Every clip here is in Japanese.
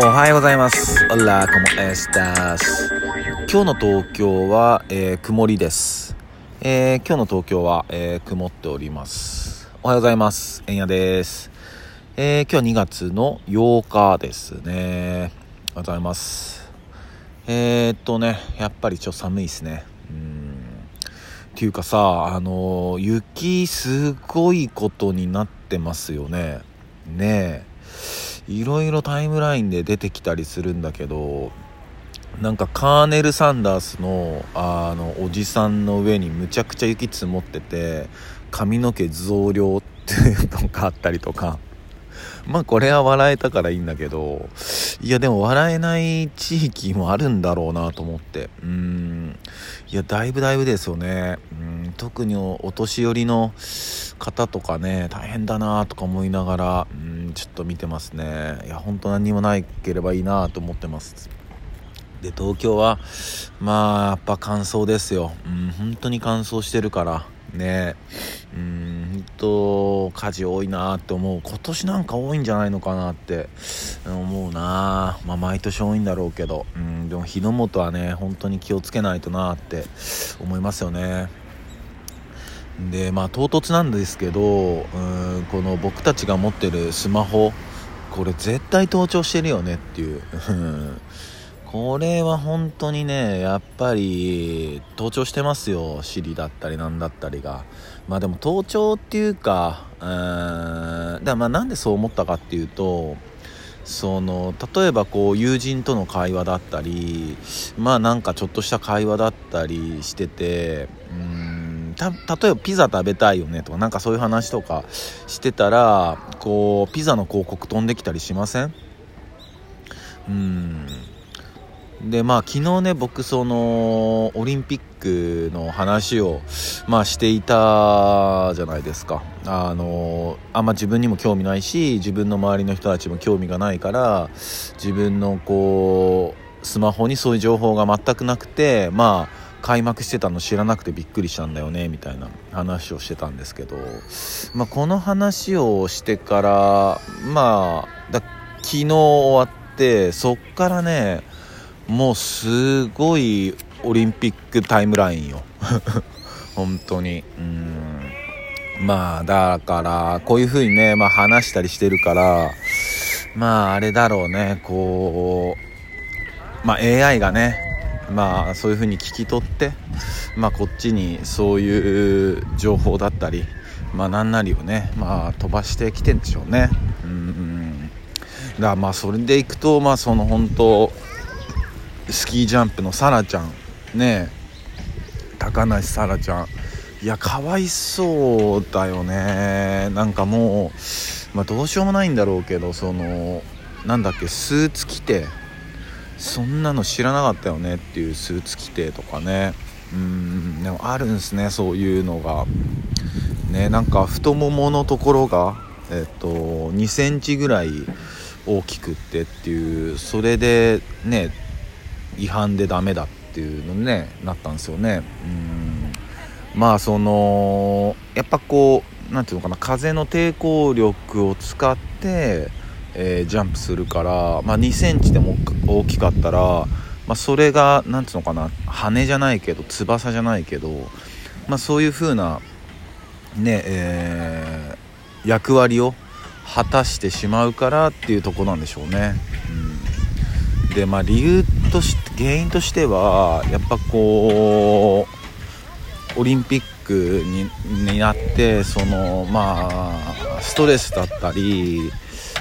おはようございます。オラコモエスタス。今日の東京は、えー、曇りです。えー、今日の東京は、えー、曇っております。おはようございます。えんやです。え今日2月の8日ですね。おはようございます。えっとね、やっぱりちょっと寒いですね。うん。ていうかさ、あの雪すごいことになってますよね。ねえ。いろいろタイムラインで出てきたりするんだけどなんかカーネル・サンダースのあのおじさんの上にむちゃくちゃ雪積もってて髪の毛増量っていうのがあったりとか。まあこれは笑えたからいいんだけどいやでも笑えない地域もあるんだろうなと思って。うん。いやだいぶだいぶですよね。うん。特にお年寄りの方とかね大変だなとか思いながらうん。ちょっと見てますね。いや本当何にもないければいいなと思ってます。で東京はまあやっぱ乾燥ですよ。うん本当に乾燥してるから。ね。うん本当火事多いなって思う。今年なんか多いんじゃないのかなって思うな。まあ毎年多いんだろうけど。うんでも火の元はね本当に気をつけないとなって思いますよね。でまあ唐突なんですけどうんこの僕たちが持ってるスマホこれ絶対盗聴してるよねっていう。これは本当にねやっぱり盗聴してますよ。Siri だったりなんだったりが。まあでも盗聴っていうかうんだまあなんでそう思ったかっていうとその例えばこう友人との会話だったりまあなんかちょっとした会話だったりしててうんた例えばピザ食べたいよねとかなんかそういう話とかしてたらこうピザの広告飛んできたりしません？うん。でまあ昨日ね僕そのオリンピックの話をまあしていたじゃないですか。あのあんま自分にも興味ないし自分の周りの人たちも興味がないから自分のこうスマホにそういう情報が全くなくてまあ開幕してたの知らなくてびっくりしたんだよねみたいな話をしてたんですけど、まあ、この話をしてからまあだ昨日終わってそっからねもうすごいオリンピックタイムラインよ。本当に。うん。まあだからこういう風にね、まあ、話したりしてるからまああれだろうねこうまあ AI がねまあそういう風に聞き取って、まあ、こっちにそういう情報だったり、まあ、何なりをね、まあ、飛ばしてきてんでしょうね。うん。だまあそれでいくと、まあ、その本当スキージャンプのサラちゃんね高梨沙羅ちゃん。いやかわいそうだよね。なんかもう、まあ、どうしようもないんだろうけどそのなんだっけスーツ着てそんなの知らなかったよねっていうスーツ規定とかね。うんでもあるんですねそういうのが。ねなんか太もものところがえっと2センチぐらい大きくってっていうそれでね違反でダメだっていうの、ねなったんですよね。うん。まあそのやっぱこう何ていうのかな風の抵抗力を使ってえー、ジャンプするから、まあ、2センチでも大きかったら、まあ、それが何ていうのかな羽じゃないけど翼じゃないけど、まあ、そういう風なねえー、役割を果たしてしまうからっていうとこなんでしょうね。うん、でまあ理由として原因としてはやっぱこうオリンピックになってそのまあストレスだったり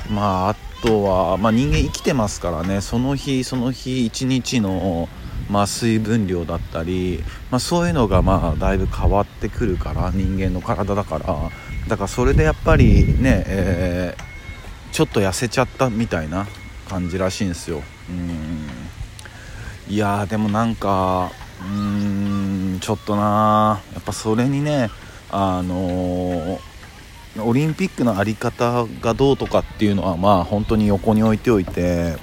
まああとは、まあ、人間生きてますからね。その日その日一日の、まあ、水分量だったり、まあ、そういうのがまあだいぶ変わってくるから人間の体だから。だからそれでやっぱりね、えー、ちょっと痩せちゃったみたいな感じらしいんですよ。うん。いやでもなんかうんちょっとなやっぱそれにねあのーオリンピックの在り方がどうとかっていうのはまあ本当に横に置いておいて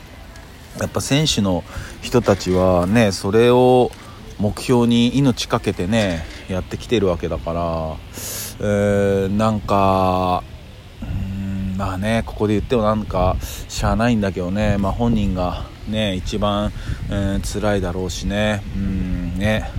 やっぱ選手の人たちはねそれを目標に命かけてねやってきてるわけだから、えー、なんかうんまあねここで言ってもなんかしゃあないんだけどね、まあ、本人がね一番、えー、辛いだろうしねうんね。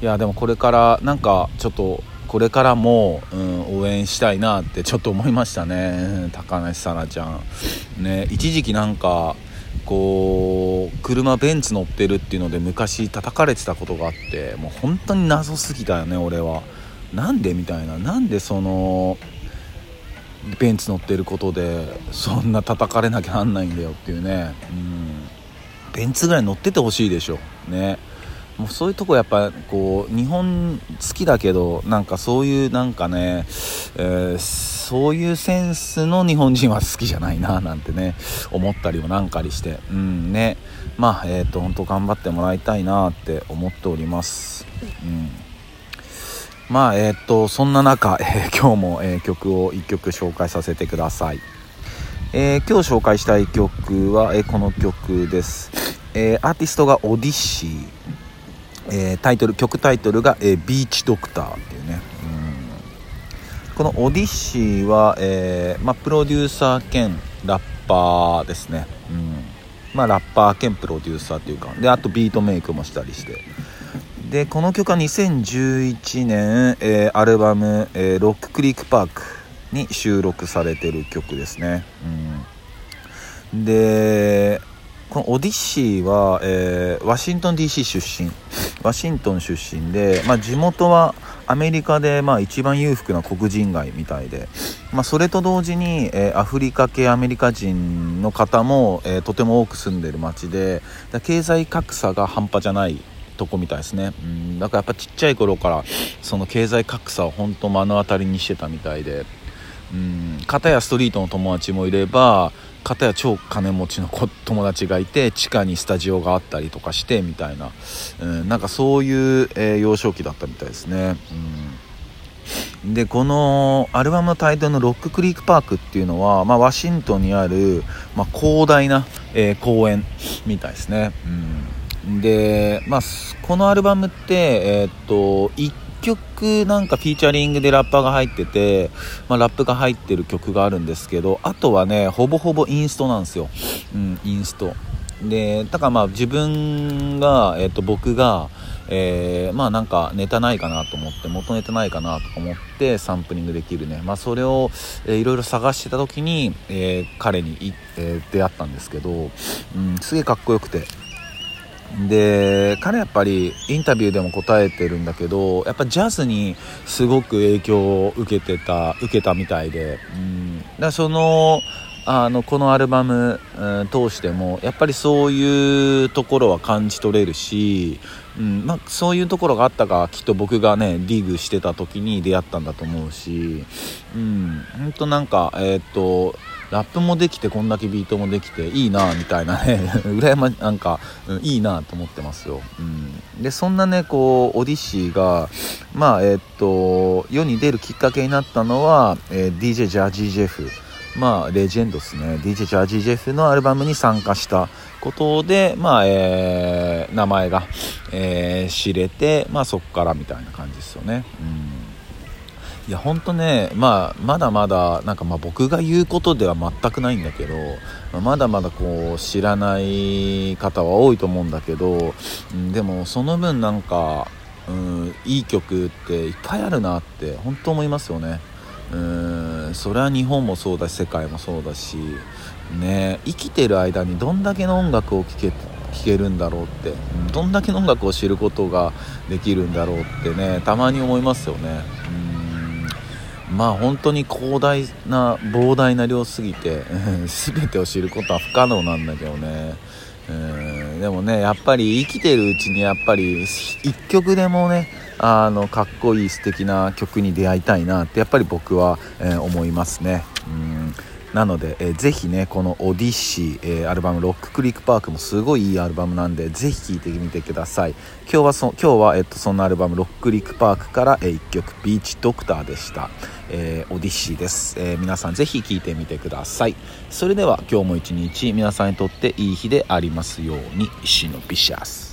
いやでもこれからなんかちょっとこれからも、うん、応援したいなってちょっと思いましたね。高梨沙羅ちゃん。ね一時期なんかこう車ベンツ乗ってるっていうので昔叩かれてたことがあってもう本当に謎すぎたよね俺は。なんでみたいな。なんでそのベンツ乗ってることでそんな叩かれなきゃなんないんだよっていうね。うん。ベンツぐらい乗っててほしいでしょ。ね。もうそういうとこやっぱこう日本好きだけどなんかそういうなんかね、えー、そういうセンスの日本人は好きじゃないななんてね思ったりもなんかりして。うんね。まあえっ、ー、と本当頑張ってもらいたいなって思っております。うん。まあえっ、ー、とそんな中、えー、今日も、え曲を1曲紹介させてください、え今日紹介したい曲は、えこの曲です、えアーティストがオディッシー。えー、タイトル曲タイトルが、えー、ビーチドクターっていうね。うん。このオディッシーは、えーま、プロデューサー兼ラッパーですね、うん。まあ、ラッパー兼プロデューサーっていうかであとビートメイクもしたりして。でこの曲は2011年、えー、アルバム、えー「ロッククリークパーク」に収録されてる曲ですね、うん、でこのオディッシーは、えー、ワシントン DC 出身。ワシントン出身で、まあ、地元はアメリカで、まあ、一番裕福な黒人街みたいで、まあ、それと同時に、えー、アフリカ系アメリカ人の方も、えー、とても多く住んでる街で経済格差が半端じゃないとこみたいですね、うん、だからやっぱちっちゃい頃からその経済格差を本当目の当たりにしてたみたいで、うん、片やストリートの友達もいれば方や超金持ちの友達がいて地下にスタジオがあったりとかしてみたいな、うん、なんかそういう、えー、幼少期だったみたいですね、うん、でこのアルバムのタイトルの「ロッククリークパーク」っていうのは、まあ、ワシントンにある、まあ、広大な、えー、公園みたいですね、うん、で、まあ、このアルバムって、えー、っと1曲なんかフィーチャリングでラッパーが入ってて、まあ、ラップが入ってる曲があるんですけどあとはねほぼほぼインストなんですよ、うん、インスト。でだからまあ自分が、えー、と僕がえー、まあなんかネタないかなと思って元ネタないかなとか思ってサンプリングできるね。まあそれを、えー、いろいろ探してた時に、えー、彼に、えー、出会ったんですけど、うん、すげえかっこよくて。で彼やっぱりインタビューでも答えてるんだけどやっぱジャズにすごく影響を受けてた受けたみたいで、うん、だからそのあのこのアルバム、うん、通してもやっぱりそういうところは感じ取れるし、うんまあ、そういうところがあったかきっと僕がねリーグしてた時に出会ったんだと思うし、うん、本当なんかえー、っとラップもできてこんだけビートもできていいなみたいなね。羨まなんか、うん、いいなと思ってますよ、うん、でそんなねこうオディシーがまあえー、っと世に出るきっかけになったのは、えー、DJ ジャージー・ジェフ。まあレジェンドですね。DJ ジャージー・ジェフのアルバムに参加したことでまあえー、名前が、えー、知れてまあそっからみたいな感じですよね。うん。いや本当ね、まあ、まだまだなんかまあ僕が言うことでは全くないんだけど、ま、だまだこう知らない方は多いと思うんだけど、でもその分なんか、うん、いい曲っていっぱいあるなって本当思いますよね。うんそれは日本もそうだし世界もそうだし、ね、生きてる間にどんだけの音楽を聴け聴けるんだろうってどんだけの音楽を知ることができるんだろうってねたまに思いますよね。うんまあ本当に広大な膨大な量すぎて 全てを知ることは不可能なんだけどね。うんでもねやっぱり生きてるうちにやっぱり一曲でもねあのかっこいい素敵な曲に出会いたいなってやっぱり僕は、えー、思いますね。うん。なので、えー、ぜひねこの「オディッシー」えー、アルバム「ロッククリックパーク」もすごいいいアルバムなんでぜひ聴いてみてください。今日はそ今日は、えっと、そのアルバム「ロッククリックパーク」から、えー、1曲「ビーチドクター」でした、えー、オディッシーです、え、皆さんぜひ聴いてみてください。それでは今日も一日皆さんにとっていい日でありますようにシノピシャス。